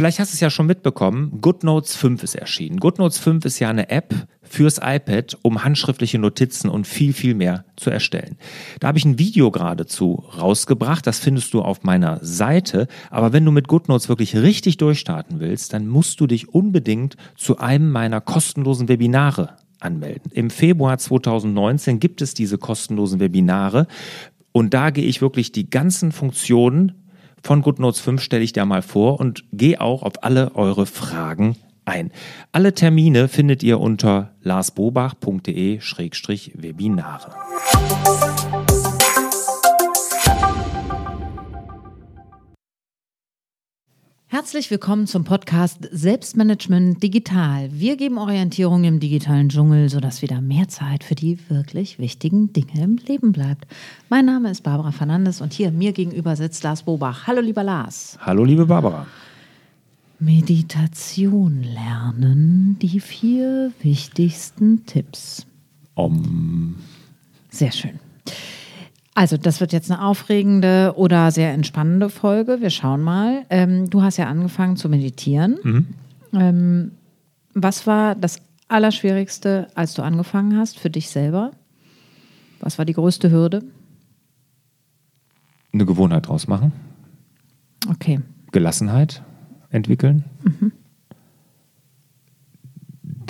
Vielleicht hast du es ja schon mitbekommen, GoodNotes 5 ist erschienen. GoodNotes 5 ist ja eine App fürs iPad, um handschriftliche Notizen und viel, viel mehr zu erstellen. Da habe ich ein Video geradezu rausgebracht, das findest du auf meiner Seite. Aber wenn du mit GoodNotes wirklich richtig durchstarten willst, dann musst du dich unbedingt zu einem meiner kostenlosen Webinare anmelden. Im Februar 2019 gibt es diese kostenlosen Webinare und da gehe ich wirklich die ganzen Funktionen von GoodNotes 5 stelle ich dir mal vor und gehe auch auf alle eure Fragen ein. Alle Termine findet ihr unter larsbobach.de-webinare. Herzlich willkommen zum Podcast Selbstmanagement Digital. Wir geben Orientierung im digitalen Dschungel, sodass wieder mehr Zeit für die wirklich wichtigen Dinge im Leben bleibt. Mein Name ist Barbara Fernandes und hier mir gegenüber sitzt Lars Bobach. Hallo, lieber Lars. Hallo, liebe Barbara. Meditation lernen, die vier wichtigsten Tipps. Um. Sehr schön. Also, das wird jetzt eine aufregende oder sehr entspannende Folge. Wir schauen mal. Ähm, du hast ja angefangen zu meditieren. Mhm. Ähm, was war das Allerschwierigste, als du angefangen hast, für dich selber? Was war die größte Hürde? Eine Gewohnheit draus machen. Okay. Gelassenheit entwickeln. Mhm.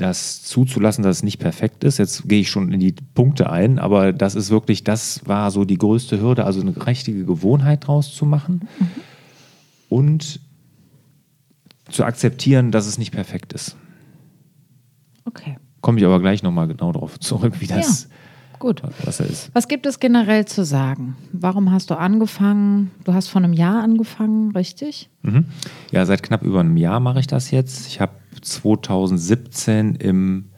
Das zuzulassen, dass es nicht perfekt ist. Jetzt gehe ich schon in die Punkte ein, aber das ist wirklich, das war so die größte Hürde, also eine richtige Gewohnheit draus zu machen Mhm. und zu akzeptieren, dass es nicht perfekt ist. Okay. Komme ich aber gleich nochmal genau darauf zurück, wie das, Gut. was er ist. Was gibt es generell zu sagen? Warum hast du angefangen? Du hast vor einem Jahr angefangen, richtig? Mhm. Ja, seit knapp über einem Jahr mache ich das jetzt. Ich habe 2017 im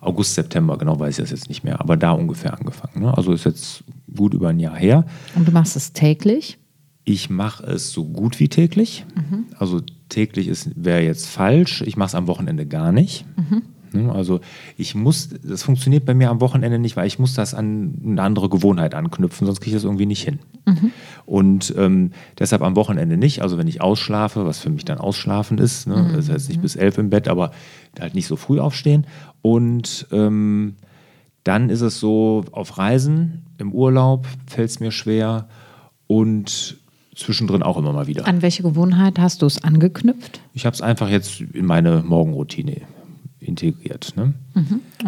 August, September, genau weiß ich das jetzt nicht mehr, aber da ungefähr angefangen. Ne? Also ist jetzt gut über ein Jahr her. Und du machst es täglich? Ich mache es so gut wie täglich. Also täglich wäre jetzt falsch. Ich mache es am Wochenende gar nicht. Ne, Also ich muss, das funktioniert bei mir am Wochenende nicht, weil ich muss das an eine andere Gewohnheit anknüpfen, sonst kriege ich das irgendwie nicht hin. Und ähm, deshalb am Wochenende nicht. Also wenn ich ausschlafe, was für mich dann Ausschlafen ist, ne, das heißt nicht bis elf im Bett, aber halt nicht so früh aufstehen. Und ähm, dann ist es so, auf Reisen, im Urlaub fällt es mir schwer und zwischendrin auch immer mal wieder. An welche Gewohnheit hast du es angeknüpft? Ich habe es einfach jetzt in meine Morgenroutine integriert. Ne?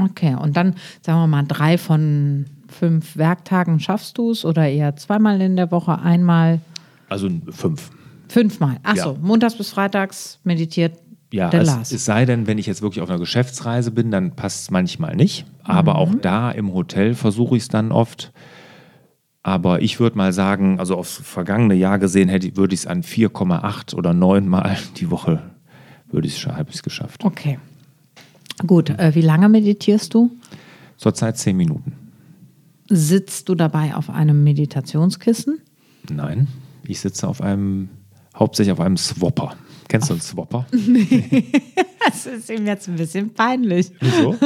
Okay, und dann sagen wir mal, drei von fünf Werktagen schaffst du es oder eher zweimal in der Woche, einmal, Also fünf. fünfmal? Achso, Ja. montags bis freitags meditiert Ja, der es, Lars. es sei denn, wenn ich jetzt wirklich auf einer Geschäftsreise bin, dann passt es manchmal nicht. Aber auch da im Hotel versuche ich es dann oft. Aber ich würde mal sagen, also aufs vergangene Jahr gesehen, hätte, würde ich es an 4,8 oder 9 Mal die Woche, würde ich es schon, es geschafft. Okay. Gut, äh, wie lange meditierst du? Zurzeit 10 Minuten. Sitzt du dabei auf einem Meditationskissen? Nein, ich sitze auf einem, hauptsächlich auf einem Swapper. Kennst du einen Swapper? Das ist ihm jetzt ein bisschen peinlich. Wieso?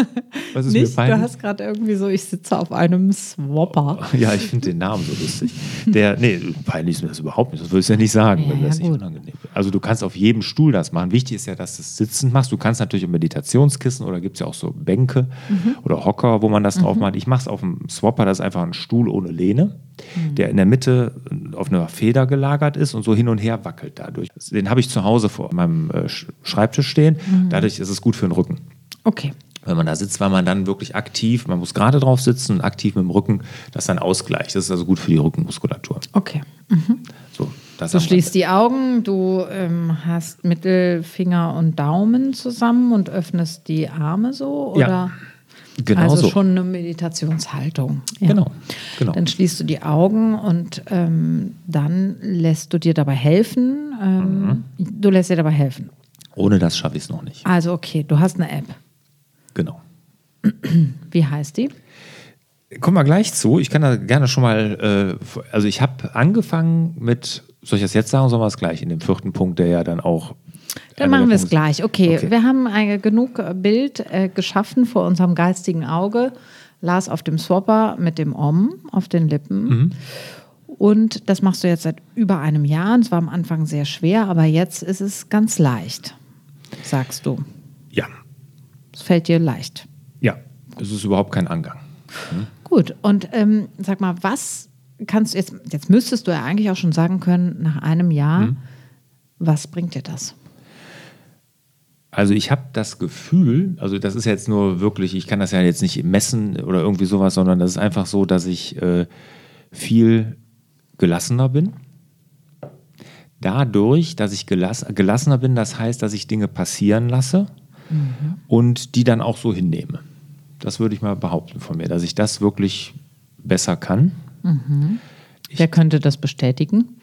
Was ist Nicht? mir peinlich? Du hast gerade irgendwie so, ich sitze auf einem Swapper. Ja, ich finde den Namen so lustig. Der, nee, peinlich ist mir das überhaupt nicht. Das würdest du ja nicht sagen, Ja, wenn das ja, nicht gut. unangenehm ist. Also du kannst auf jedem Stuhl das machen. Wichtig ist ja, dass du es sitzend machst. Du kannst natürlich im Meditationskissen oder gibt es ja auch so Bänke Mhm. oder Hocker, wo man das drauf macht. Ich mache es auf dem Swapper, das ist einfach ein Stuhl ohne Lehne, Mhm. der in der Mitte auf einer Feder gelagert ist und so hin und her wackelt dadurch. Den habe ich zu Hause vor meinem äh, Sch- Schreibtisch stehen. Mhm. Dadurch ist es gut für den Rücken Okay. wenn man da sitzt, weil man dann wirklich aktiv, man muss gerade drauf sitzen und aktiv mit dem Rücken, das dann ausgleicht. Das ist also gut für die Rückenmuskulatur. Okay. So, das Du schließt die Augen, du ähm, hast Mittelfinger und Daumen zusammen und öffnest die Arme so? Ja, Oder? Genau also so. schon eine Meditationshaltung. Ja. Genau, genau. Dann schließt du die Augen und ähm, dann lässt du dir dabei helfen. Ähm, Mhm. Du lässt dir dabei helfen. Ohne das schaffe ich es noch nicht. Also okay, du hast eine App. Genau. Wie heißt die? Kommen wir gleich zu. Ich kann da gerne schon mal, äh, also ich habe angefangen mit, soll ich das jetzt sagen, sollen wir es gleich in dem vierten Punkt, der ja dann auch. Dann machen wir es gleich. Okay, Okay. wir haben ein, genug äh, Bild äh, geschaffen vor unserem geistigen Auge. Lars auf dem Swapper mit dem Om auf den Lippen. Und das machst du jetzt seit über einem Jahr. Und es war am Anfang sehr schwer, aber jetzt ist es ganz leicht, sagst du. Ja. Es fällt dir leicht. Ja, es ist überhaupt kein Angang. Hm? Gut, und ähm, sag mal, was kannst jetzt, jetzt müsstest du ja eigentlich auch schon sagen können, nach einem Jahr, hm? was bringt dir das? Also ich habe das Gefühl, also das ist jetzt nur wirklich, ich kann das ja jetzt nicht messen oder irgendwie sowas, sondern das ist einfach so, dass ich äh, viel gelassener bin. Dadurch, dass ich gelass gelassener bin, das heißt, dass ich Dinge passieren lasse mhm. und die dann auch so hinnehme. Das würde ich mal behaupten von mir, dass ich das wirklich besser kann. Mhm. Wer könnte das bestätigen?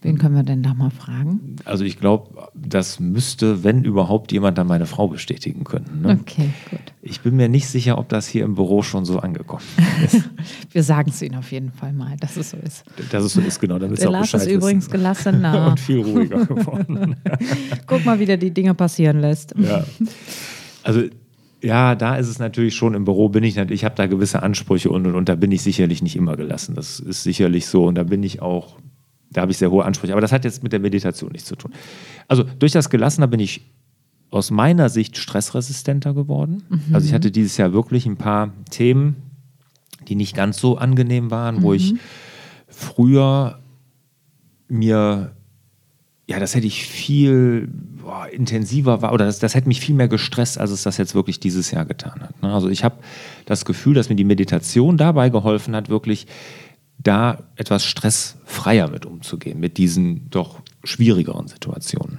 Wen können wir denn da mal fragen? Also ich glaube, das müsste, wenn überhaupt, jemand dann meine Frau bestätigen können. Ne? Okay, gut. Ich bin mir nicht sicher, ob das hier im Büro schon so angekommen ist. wir sagen es Ihnen auf jeden Fall mal, dass es so ist. Dass es so ist, genau. Damit Der Lars ist übrigens gelassener. Und viel ruhiger geworden. Guck mal, wie der die Dinge passieren lässt. Ja. Also ja, da ist es natürlich schon im Büro bin ich natürlich, ich habe da gewisse Ansprüche und, und, und da bin ich sicherlich nicht immer gelassen. Das ist sicherlich so und da bin ich auch da habe ich sehr hohe Ansprüche. Aber das hat jetzt mit der Meditation nichts zu tun. Also durch das Gelassener bin ich aus meiner Sicht stressresistenter geworden. Mhm. Also ich hatte dieses Jahr wirklich ein paar Themen, die nicht ganz so angenehm waren, mhm. wo ich mhm. früher mir, ja, das hätte ich viel boah, intensiver war oder das, das hätte mich viel mehr gestresst, als es das jetzt wirklich dieses Jahr getan hat. Ne? Also ich habe das Gefühl, dass mir die Meditation dabei geholfen hat, wirklich da etwas stressfreier mit umzugehen, mit diesen doch schwierigeren Situationen.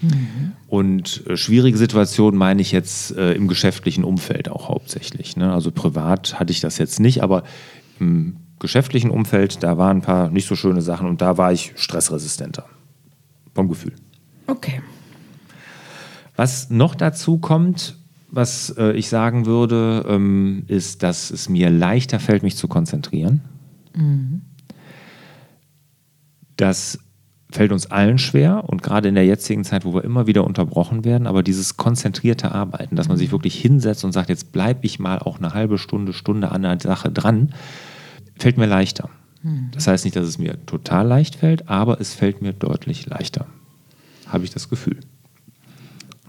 Mhm. Und äh, schwierige Situationen meine ich jetzt äh, im geschäftlichen Umfeld auch hauptsächlich. Ne? Also privat hatte ich das jetzt nicht, aber im geschäftlichen Umfeld, da waren ein paar nicht so schöne Sachen und da war ich stressresistenter. Vom Gefühl. Okay. Was noch dazu kommt, was äh, ich sagen würde, ähm, ist, dass es mir leichter fällt, mich zu konzentrieren. Mhm. Das fällt uns allen schwer und gerade in der jetzigen Zeit, wo wir immer wieder unterbrochen werden, aber dieses konzentrierte Arbeiten, dass man sich wirklich hinsetzt und sagt, jetzt bleibe ich mal auch eine halbe Stunde, Stunde an der Sache dran, fällt mir leichter. Mhm. Das heißt nicht, dass es mir total leicht fällt, aber es fällt mir deutlich leichter. Habe ich das Gefühl.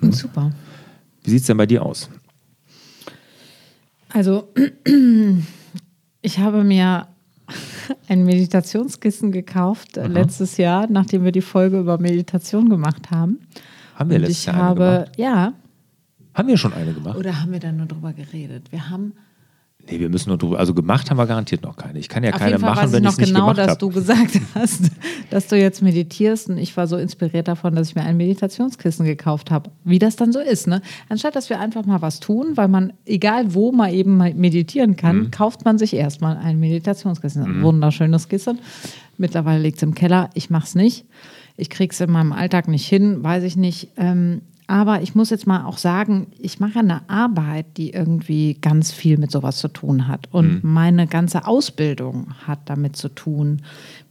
Mhm. Super. Wie sieht es denn bei dir aus? Also, ich habe mir ein Meditationskissen gekauft äh, Aha. letztes Jahr, nachdem wir die Folge über Meditation gemacht haben. Haben wir letztes Jahr habe, eine gemacht? Ja. Haben wir schon eine gemacht? Oder haben wir dann nur drüber geredet? Wir haben Nee, wir müssen nur drüber. Also gemacht haben wir garantiert noch keine. Ich kann ja Auf keine jeden Fall machen, weiß wenn ich noch genau, nicht dass hab. du gesagt hast, dass du jetzt meditierst und ich war so inspiriert davon, dass ich mir ein Meditationskissen gekauft habe. Wie das dann so ist, ne? Anstatt dass wir einfach mal was tun, weil man egal wo mal eben meditieren kann, mhm. kauft man sich erstmal ein Meditationskissen. Ein mhm. wunderschönes Kissen. Mittlerweile liegt es im Keller. Ich mache es nicht. Ich kriege es in meinem Alltag nicht hin, weiß ich nicht. Ähm, aber ich muss jetzt mal auch sagen, ich mache eine Arbeit, die irgendwie ganz viel mit sowas zu tun hat. Und mhm. meine ganze Ausbildung hat damit zu tun,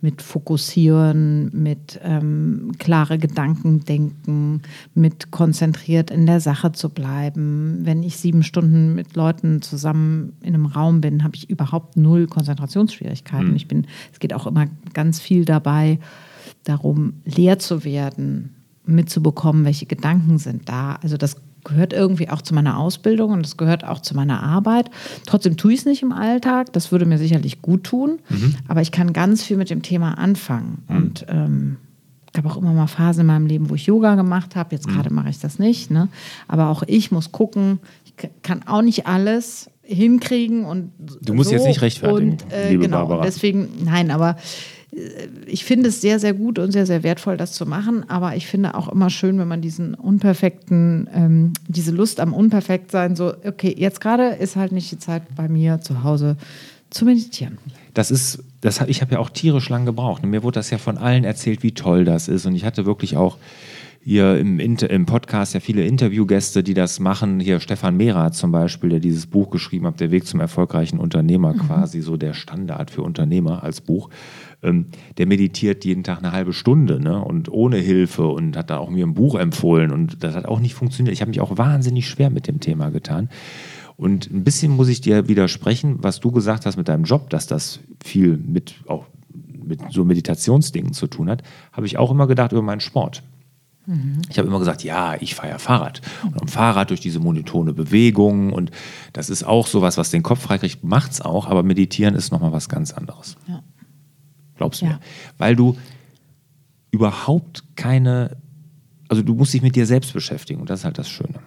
mit Fokussieren, mit ähm, klare Gedanken denken, mit konzentriert in der Sache zu bleiben. Wenn ich sieben Stunden mit Leuten zusammen in einem Raum bin, habe ich überhaupt null Konzentrationsschwierigkeiten. Mhm. Ich bin, es geht auch immer ganz viel dabei, darum, leer zu werden mitzubekommen, welche Gedanken sind da. Also das gehört irgendwie auch zu meiner Ausbildung und das gehört auch zu meiner Arbeit. Trotzdem tue ich es nicht im Alltag. Das würde mir sicherlich gut tun. Mhm. Aber ich kann ganz viel mit dem Thema anfangen. Mhm. Und ähm, gab auch immer mal Phasen in meinem Leben, wo ich Yoga gemacht habe. Jetzt mhm. gerade mache ich das nicht. Ne? Aber auch ich muss gucken. Ich kann auch nicht alles hinkriegen und du musst so. jetzt nicht rechtfertigen, und, äh, genau, Barbara. Deswegen, nein, aber ich finde es sehr, sehr gut und sehr, sehr wertvoll, das zu machen. Aber ich finde auch immer schön, wenn man diesen unperfekten, ähm, diese Lust am Unperfektsein so, okay, jetzt gerade ist halt nicht die Zeit bei mir zu Hause zu meditieren. Das ist, das, ich habe ja auch tierisch lang gebraucht. Und mir wurde das ja von allen erzählt, wie toll das ist. Und ich hatte wirklich auch hier im, im Podcast ja viele Interviewgäste, die das machen. Hier Stefan Mehrath zum Beispiel, der dieses Buch geschrieben hat, Der Weg zum erfolgreichen Unternehmer, mhm. quasi so der Standard für Unternehmer als Buch ähm, der meditiert jeden Tag eine halbe Stunde ne? und ohne Hilfe und hat da auch mir ein Buch empfohlen und das hat auch nicht funktioniert. Ich habe mich auch wahnsinnig schwer mit dem Thema getan. Und ein bisschen muss ich dir widersprechen, was du gesagt hast mit deinem Job, dass das viel mit auch mit so Meditationsdingen zu tun hat, habe ich auch immer gedacht über meinen Sport. Ich habe immer gesagt, ja, ich fahre ja Fahrrad. Und am Fahrrad durch diese monotone Bewegung und das ist auch sowas, was den Kopf freikriegt, macht es auch, aber meditieren ist nochmal was ganz anderes. Ja. Glaubst du Ja. mir? Weil du überhaupt keine, also du musst dich mit dir selbst beschäftigen und das ist halt das Schöne.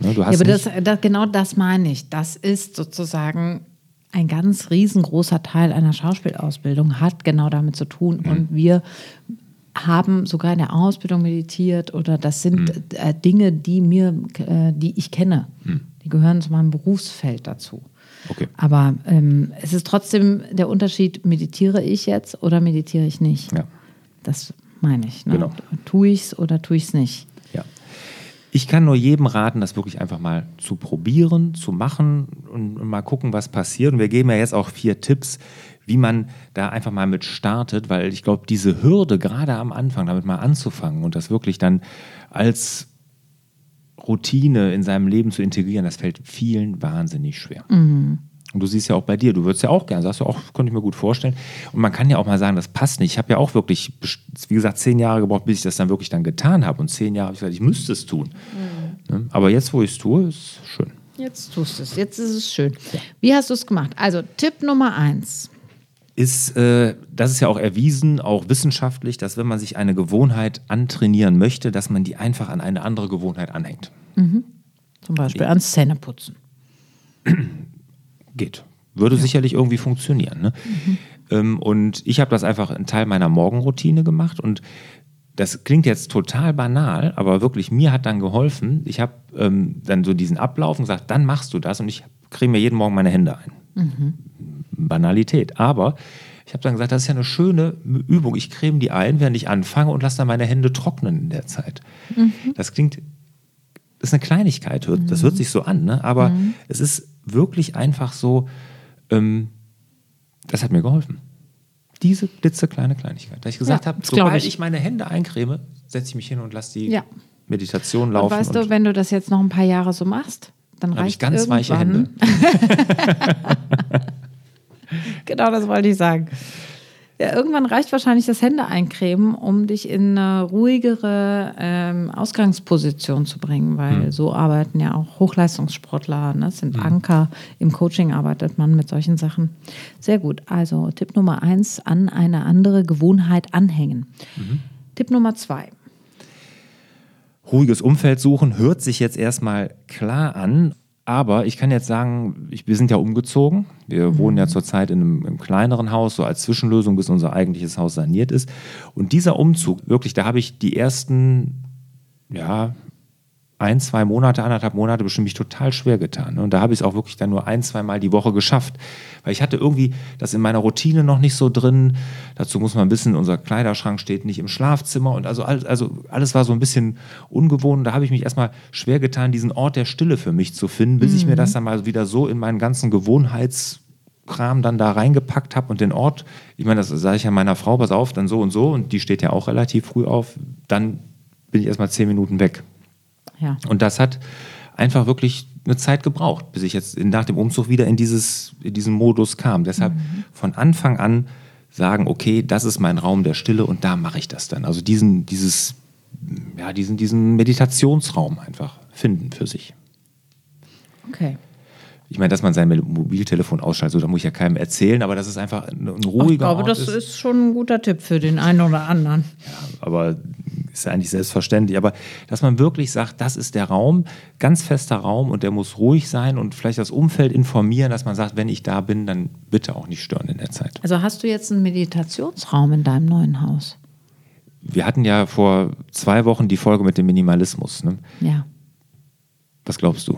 Ne, Ja, aber das, das, genau das meine ich. Das ist sozusagen ein ganz riesengroßer Teil einer Schauspielausbildung, hat genau damit zu tun. Mhm. Und wir haben sogar in der Ausbildung meditiert oder das sind Mhm. äh, Dinge, die mir, äh, die ich kenne. Die gehören zu meinem Berufsfeld dazu. Okay. Aber ähm, es ist trotzdem der Unterschied, meditiere ich jetzt oder meditiere ich nicht? Ja. Das meine ich. Ne? Genau. Tue ich es oder tue ich es nicht? Ich kann nur jedem raten, das wirklich einfach mal zu probieren, zu machen und, und mal gucken, was passiert. Und wir geben ja jetzt auch vier Tipps, wie man da einfach mal mit startet, weil ich glaube, diese Hürde gerade am Anfang, damit mal anzufangen und das wirklich dann als Routine in seinem Leben zu integrieren, das fällt vielen wahnsinnig schwer. Und du siehst ja auch bei dir, du würdest ja auch gerne, sagst du auch, könnte ich mir gut vorstellen. Und man kann ja auch mal sagen, das passt nicht. Ich habe ja auch wirklich, wie gesagt, zehn Jahre gebraucht, bis ich das dann wirklich dann getan habe. Und zehn Jahre habe ich gesagt, ich müsste es tun. Ne? Aber jetzt, wo ich es tue, ist schön. Jetzt tust du es. Jetzt ist es schön. Wie hast du es gemacht? Also Tipp Nummer eins. Ist, äh, das ist ja auch erwiesen, auch wissenschaftlich, dass wenn man sich eine Gewohnheit antrainieren möchte, dass man die einfach an eine andere Gewohnheit anhängt. Zum Beispiel ans Zähneputzen. Geht. Würde sicherlich irgendwie funktionieren. Ne? Ähm, und ich habe das einfach einen Teil meiner Morgenroutine gemacht und das klingt jetzt total banal, aber wirklich mir hat dann geholfen. Ich habe ähm, dann so diesen Ablauf und gesagt, dann machst du das und ich creme mir jeden Morgen meine Hände ein. Banalität. Aber ich habe dann gesagt, das ist ja eine schöne Übung. Ich creme die ein, während ich anfange und lasse dann meine Hände trocknen in der Zeit. Das klingt das ist eine Kleinigkeit, das hört sich so an, ne? aber es ist wirklich einfach so, ähm, das hat mir geholfen. Diese klitzekleine Kleinigkeit. Da ich gesagt Ja, habe, sobald ich. ich. meine Hände eincreme, setze ich mich hin und lasse die Ja. Meditation Und laufen. weißt du, wenn du das jetzt noch ein paar Jahre so machst, dann ich reicht ganz weiche irgendwann- Hände. Genau, das wollte ich sagen. Ja, irgendwann reicht wahrscheinlich das Hände eincremen, um dich in eine ruhigere ähm, Ausgangsposition zu bringen, weil so arbeiten ja auch Hochleistungssportler. Ne? Das sind Anker. Im Coaching arbeitet man mit solchen Sachen. Sehr gut. Also Tipp Nummer eins, an eine andere Gewohnheit anhängen. Tipp Nummer zwei. ruhiges Umfeld suchen, hört sich jetzt erstmal klar an. Aber ich kann jetzt sagen, ich, wir sind ja umgezogen. Wir wohnen ja zurzeit in einem, einem kleineren Haus, so als Zwischenlösung, bis unser eigentliches Haus saniert ist. Und dieser Umzug, wirklich, da habe ich die ersten, ja, ein, zwei Monate, anderthalb Monate bestimmt mich total schwer getan. Und da habe ich es auch wirklich dann nur ein, zwei Mal die Woche geschafft. Weil ich hatte irgendwie das in meiner Routine noch nicht so drin. Dazu muss man wissen, unser Kleiderschrank steht nicht im Schlafzimmer. Und also, alles- also alles war so ein bisschen ungewohnt. Da habe ich mich erstmal schwer getan, diesen Ort der Stille für mich zu finden, bis ich mir das dann mal wieder so in meinen ganzen Gewohnheitskram dann da reingepackt habe und den Ort, ich meine, das sage ich ja meiner Frau, pass auf, dann so und so und die steht ja auch relativ früh auf, dann bin ich erstmal zehn Minuten weg. Ja. Und das hat einfach wirklich eine Zeit gebraucht, bis ich jetzt nach dem Umzug wieder in, dieses, in diesen Modus kam. Deshalb von Anfang an sagen, okay, das ist mein Raum der Stille und da mache ich das dann. Also diesen, dieses, ja, diesen, diesen Meditationsraum einfach finden für sich. Okay. Ich meine, dass man sein Mobiltelefon ausschaltet, so, da muss ich ja keinem erzählen, aber das ist einfach ein, ein Ich ruhiger glaube, Ort das ist. ist schon ein guter Tipp für den einen oder anderen. aber ist ja eigentlich selbstverständlich. Aber dass man wirklich sagt, das ist der Raum, ganz fester Raum und der muss ruhig sein und vielleicht das Umfeld informieren, dass man sagt, wenn ich da bin, dann bitte auch nicht stören in der Zeit. Also hast du jetzt einen Meditationsraum in deinem neuen Haus? Wir hatten ja vor zwei Wochen die Folge mit dem Minimalismus. Ne? Ja. Was glaubst du?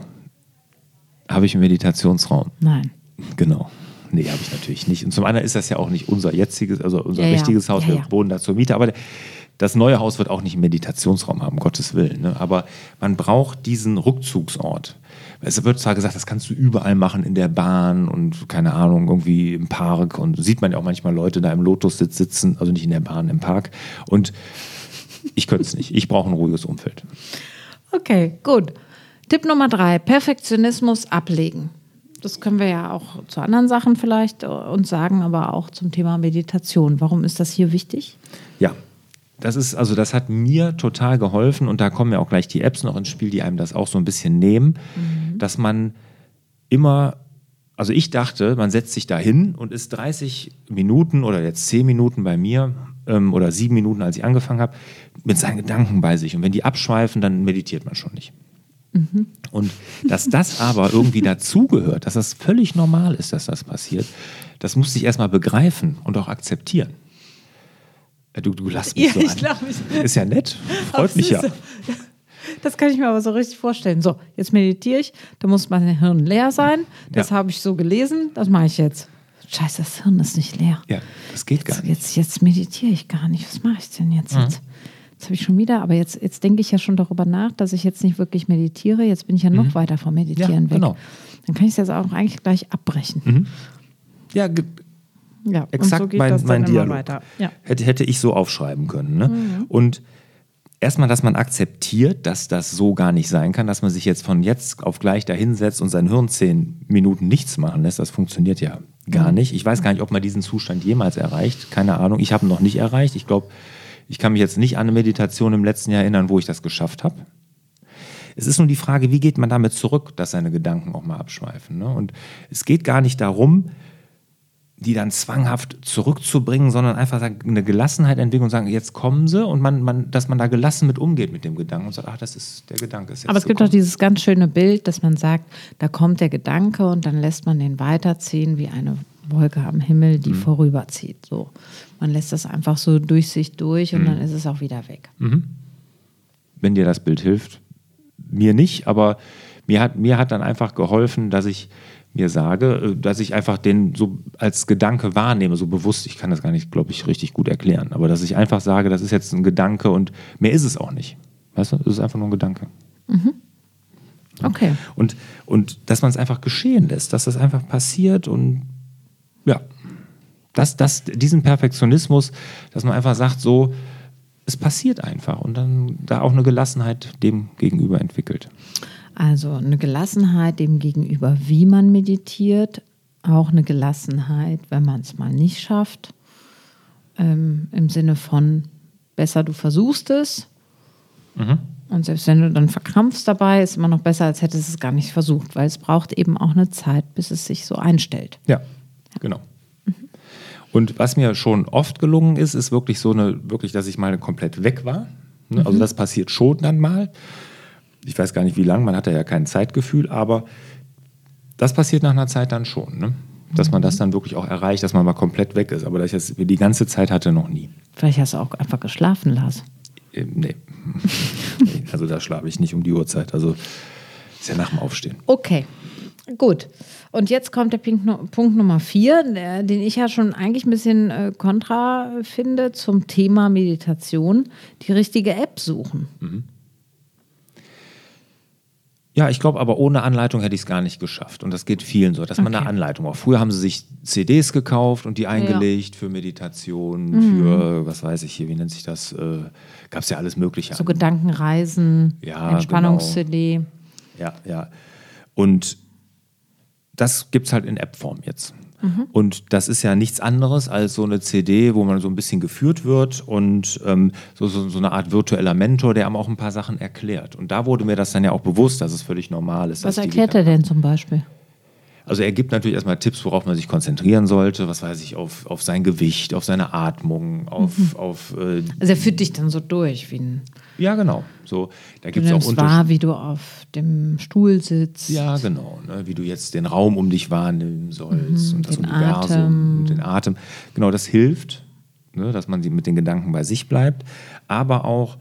Habe ich einen Meditationsraum? Nein. Genau. Nee, habe ich natürlich nicht. Und zum anderen ist das ja auch nicht unser jetziges, also unser Ja, ja. richtiges Haus. Ja, Wir ja. wohnen da zur Miete. Aber das neue Haus wird auch nicht einen Meditationsraum haben, Gottes Willen. Ne? Aber man braucht diesen Rückzugsort. Es wird zwar gesagt, das kannst du überall machen, in der Bahn und keine Ahnung, irgendwie im Park. Und sieht man ja auch manchmal Leute da im Lotus-Sitz sitzen, also nicht in der Bahn, im Park. Und ich könnte es nicht. Ich brauche ein ruhiges Umfeld. Okay, gut. Tipp Nummer drei: Perfektionismus ablegen. Das können wir ja auch zu anderen Sachen vielleicht äh, uns sagen, aber auch zum Thema Meditation. Warum ist das hier wichtig? Ja, das ist, also das hat mir total geholfen und da kommen ja auch gleich die Apps noch ins Spiel, die einem das auch so ein bisschen nehmen, mhm. dass man immer, also ich dachte, man setzt sich da hin und ist 30 Minuten oder jetzt 10 Minuten bei mir ähm, oder 7 Minuten, als ich angefangen habe, mit seinen Gedanken bei sich. Und wenn die abschweifen, dann meditiert man schon nicht. Mhm. Und dass das aber irgendwie dazugehört, dass das völlig normal ist, dass das passiert, das musste ich erstmal begreifen und auch akzeptieren. Du, du lachst mich ja, so ich an. Mich. Ist ja nett, freut mich ja. Das kann ich mir aber so richtig vorstellen. So, jetzt meditiere ich, da muss mein Hirn leer sein. Das ja. habe ich so gelesen, das mache ich jetzt. Scheiße, das Hirn ist nicht leer. Ja, das geht jetzt, gar nicht. Jetzt, jetzt meditiere ich gar nicht. Was mache ich denn jetzt? Mhm. Jetzt, jetzt habe ich schon wieder, aber jetzt, jetzt denke ich ja schon darüber nach, dass ich jetzt nicht wirklich meditiere. Jetzt bin ich ja noch mhm. weiter vom Meditieren ja, weg. Genau. Dann kann ich es jetzt auch eigentlich gleich abbrechen. Mhm. Ja, ja, exakt so mein, mein Dialog. Ja. Hätte, hätte ich so aufschreiben können. Ne? Mhm. Und erstmal, dass man akzeptiert, dass das so gar nicht sein kann, dass man sich jetzt von jetzt auf gleich dahinsetzt und sein Hirn zehn Minuten nichts machen lässt. Das funktioniert ja gar mhm. nicht. Ich weiß gar nicht, ob man diesen Zustand jemals erreicht. Keine Ahnung. Ich habe ihn noch nicht erreicht. Ich glaube, ich kann mich jetzt nicht an eine Meditation im letzten Jahr erinnern, wo ich das geschafft habe. Es ist nur die Frage, wie geht man damit zurück, dass seine Gedanken auch mal abschweifen. Ne? Und es geht gar nicht darum, die dann zwanghaft zurückzubringen, sondern einfach eine Gelassenheit entwickeln und sagen, jetzt kommen sie und man, man, dass man da gelassen mit umgeht mit dem Gedanken und sagt, ach, das ist der Gedanke. Ist jetzt Aber es gibt doch dieses ganz schöne Bild, dass man sagt, da kommt der Gedanke und dann lässt man den weiterziehen wie eine Wolke am Himmel, die mhm. vorüberzieht. So, man lässt das einfach so durch sich durch und mhm. dann ist es auch wieder weg. Mhm. Wenn dir das Bild hilft, mir nicht, aber mir hat, mir hat dann einfach geholfen, dass ich mir sage, äh, dass ich einfach den so als Gedanke wahrnehme, so bewusst. Ich kann das gar nicht, glaube ich, richtig gut erklären. Aber dass ich einfach sage, das ist jetzt ein Gedanke und mehr ist es auch nicht. Weißt du, es ist einfach nur ein Gedanke. Mhm. Okay. Und, und dass man es einfach geschehen lässt, dass das einfach passiert und ja, das, das, diesen Perfektionismus, dass man einfach sagt, so, es passiert einfach und dann da auch eine Gelassenheit dem gegenüber entwickelt. Also eine Gelassenheit dem gegenüber, wie man meditiert, auch eine Gelassenheit, wenn man es mal nicht schafft, ähm, im Sinne von besser du versuchst es. Mhm. Und selbst wenn du dann verkrampfst dabei, ist immer noch besser, als hättest du es gar nicht versucht, weil es braucht eben auch eine Zeit, bis es sich so einstellt. Ja, ja. Genau. Mhm. Und was mir schon oft gelungen ist, ist wirklich so eine, wirklich, dass ich mal komplett weg war. Ne? Also mhm. Das passiert schon dann mal ich weiß gar nicht wie lange, man hat ja kein Zeitgefühl, aber das passiert nach einer Zeit dann schon, ne? dass man das dann wirklich auch erreicht, dass man mal komplett weg ist. Aber dass ich das die ganze Zeit hatte, noch nie. Vielleicht hast du auch einfach geschlafen, Lars. Ähm, nee. also da schlafe ich nicht um die Uhrzeit. Also ist ja nach dem Aufstehen. Okay. Gut. Und jetzt kommt der Punkt Nummer vier, den ich ja schon eigentlich ein bisschen äh, kontra finde zum Thema Meditation. Die richtige App suchen. Mhm. Ja, ich glaube, aber ohne Anleitung hätte ich es gar nicht geschafft. Und das geht vielen so, dass okay. man eine Anleitung braucht. Früher haben sie sich CDs gekauft und die eingelegt ja. für Meditation, mhm. für, was weiß ich hier, wie nennt sich das? Äh, Gab es ja alles Mögliche. So an. Gedankenreisen, ja, Entspannungs-CD. Genau. Ja, ja. Und das gibt es halt in App-Form jetzt. Mhm. Und das ist ja nichts anderes als so eine CD, wo man so ein bisschen geführt wird und ähm, so, so, so, eine Art virtueller Mentor, der einem auch ein paar Sachen erklärt. Und da wurde mir das dann ja auch bewusst, dass es völlig normal ist. Was erklärt er denn zum Beispiel? Also er gibt natürlich erstmal Tipps, worauf man sich konzentrieren sollte, was weiß ich, auf, auf sein Gewicht, auf seine Atmung, auf... Mhm. auf äh, also er führt dich dann so durch wie ein... Ja, genau. So, da gibt es auch Unterschiede. wahr, wie du auf dem Stuhl sitzt. Ja, genau. Ne, wie du jetzt den Raum um dich wahrnehmen sollst mhm, und das Universum Atem. und den Atem. Genau, das hilft, ne, dass man mit den Gedanken bei sich bleibt. Aber auch,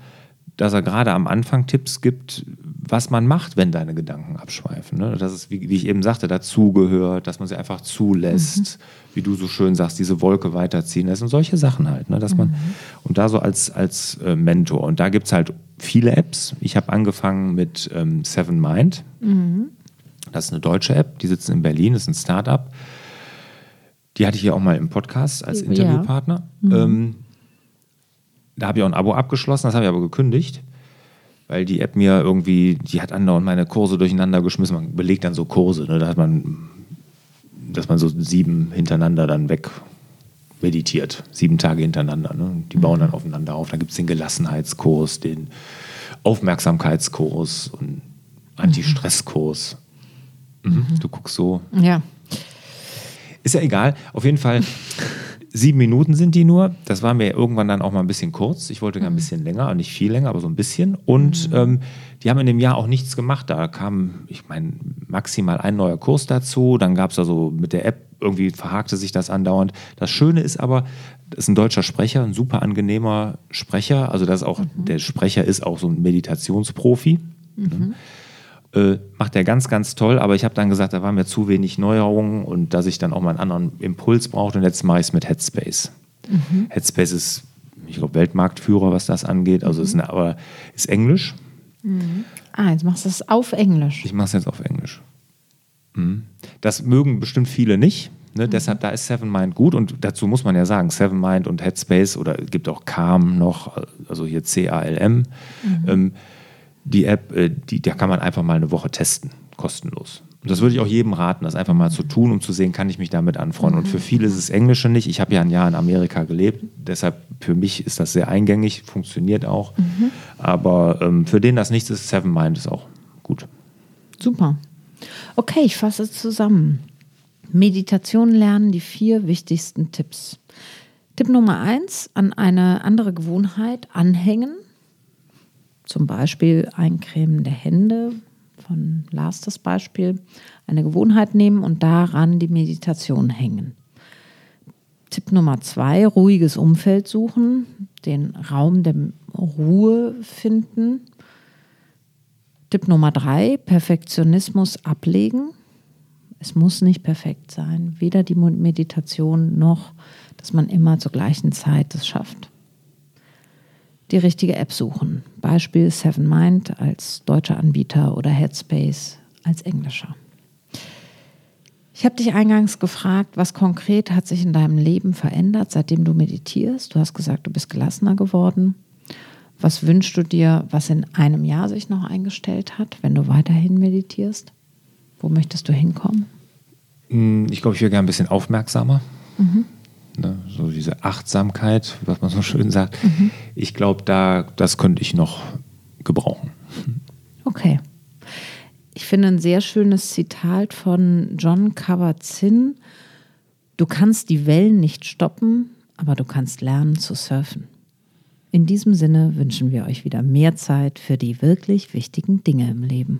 dass er gerade am Anfang Tipps gibt, was man macht, wenn deine Gedanken abschweifen. Ne? Dass es, wie, wie, ich eben sagte, dazugehört, dass man sie einfach zulässt, mhm. wie du so schön sagst, diese Wolke weiterziehen lässt und solche Sachen halt. Ne? Dass man, mhm. Und da so als, als äh, Mentor. Und da gibt es halt viele Apps. Ich habe angefangen mit ähm, Seven Mind. Mhm. Das ist eine deutsche App, die sitzen in Berlin, das ist ein Startup. Die hatte ich ja auch mal im Podcast als Interviewpartner. Ja. Mhm. Ähm, da habe ich auch ein Abo abgeschlossen, das habe ich aber gekündigt weil die App mir irgendwie, die hat andauernd meine Kurse durcheinander geschmissen. Man belegt dann so Kurse, ne? da hat man dass man so sieben hintereinander dann weg meditiert, sieben Tage hintereinander. Ne? Die bauen dann aufeinander auf. Da gibt es den Gelassenheitskurs, den Aufmerksamkeitskurs und Anti-Stresskurs. Mhm. Du guckst so. Ja. Ist ja egal. Auf jeden Fall, sieben Minuten sind die nur. Das war mir irgendwann dann auch mal ein bisschen kurz. Ich wollte gar ein bisschen länger, nicht viel länger, aber so ein bisschen. Und ähm, die haben in dem Jahr auch nichts gemacht. Da kam, ich meine, maximal ein neuer Kurs dazu. Dann gab es also mit der App, irgendwie verhakte sich das andauernd. Das Schöne ist aber, das ist ein deutscher Sprecher, ein super angenehmer Sprecher. Also das auch, der Sprecher ist auch so ein Meditationsprofi. Ne? Äh, macht er ganz, ganz toll, aber ich habe dann gesagt, da waren mir zu wenig Neuerungen und dass ich dann auch mal einen anderen Impuls brauchte und jetzt mache ich es mit Headspace. Headspace ist, ich glaube, Weltmarktführer, was das angeht, also ist, eine, aber ist Englisch. Ah, jetzt machst du es auf Englisch. Ich mache es jetzt auf Englisch. Mhm. Das mögen bestimmt viele nicht. Ne? Deshalb, da ist Seven Mind gut und dazu muss man ja sagen, Seven Mind und Headspace oder es gibt auch Calm noch, also hier C-A-L-M. Ähm, die App, äh, die, da kann man einfach mal eine Woche testen, kostenlos. Und das würde ich auch jedem raten, das einfach mal zu tun, um zu sehen, kann ich mich damit anfreunden. Und für viele ist es Englische nicht. Ich habe ja ein Jahr in Amerika gelebt, deshalb für mich ist das sehr eingängig, funktioniert auch. Aber ähm, für den das nichts ist, Seven Mind ist auch gut. Super. Okay, ich fasse zusammen. Meditation lernen, die vier wichtigsten Tipps. Tipp Nummer eins, an eine andere Gewohnheit anhängen. Zum Beispiel Eincremen der Hände, von Lars das Beispiel. Eine Gewohnheit nehmen und daran die Meditation hängen. Tipp Nummer zwei, ruhiges Umfeld suchen, den Raum der Ruhe finden. Tipp Nummer drei, Perfektionismus ablegen. Es muss nicht perfekt sein, weder die Meditation noch, dass man immer zur gleichen Zeit es schafft. Die richtige App suchen. Beispiel Seven Mind als deutscher Anbieter oder Headspace als englischer. Ich habe dich eingangs gefragt, was konkret hat sich in deinem Leben verändert, seitdem du meditierst. Du hast gesagt, du bist gelassener geworden. Was wünschst du dir, was in einem Jahr sich noch eingestellt hat, wenn du weiterhin meditierst? Wo möchtest du hinkommen? Mm, Ich glaube, ich wäre gerne ein bisschen aufmerksamer. Ne, so diese Achtsamkeit, was man so schön sagt. Ich glaube, da, das könnte ich noch gebrauchen. Okay. Ich finde ein sehr schönes Zitat von John Kabat-Zinn. Du kannst die Wellen nicht stoppen, aber du kannst lernen zu surfen. In diesem Sinne wünschen wir euch wieder mehr Zeit für die wirklich wichtigen Dinge im Leben.